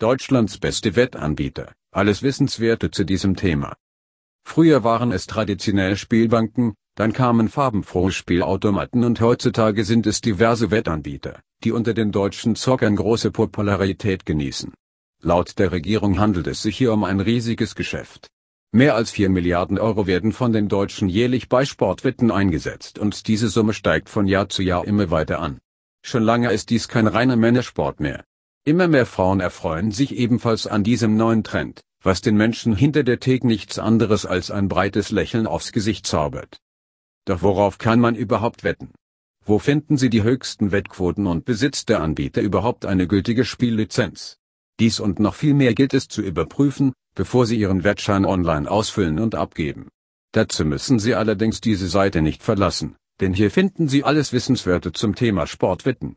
Deutschlands beste Wettanbieter, alles Wissenswerte zu diesem Thema. Früher waren es traditionell Spielbanken, dann kamen farbenfrohe Spielautomaten und heutzutage sind es diverse Wettanbieter, die unter den deutschen Zockern große Popularität genießen. Laut der Regierung handelt es sich hier um ein riesiges Geschäft. Mehr als 4 Milliarden Euro werden von den Deutschen jährlich bei Sportwetten eingesetzt und diese Summe steigt von Jahr zu Jahr immer weiter an. Schon lange ist dies kein reiner Männersport mehr. Immer mehr Frauen erfreuen sich ebenfalls an diesem neuen Trend, was den Menschen hinter der Theke nichts anderes als ein breites Lächeln aufs Gesicht zaubert. Doch worauf kann man überhaupt wetten? Wo finden Sie die höchsten Wettquoten und besitzt der Anbieter überhaupt eine gültige Spiellizenz? Dies und noch viel mehr gilt es zu überprüfen, bevor Sie Ihren Wettschein online ausfüllen und abgeben. Dazu müssen Sie allerdings diese Seite nicht verlassen, denn hier finden Sie alles Wissenswerte zum Thema Sportwetten.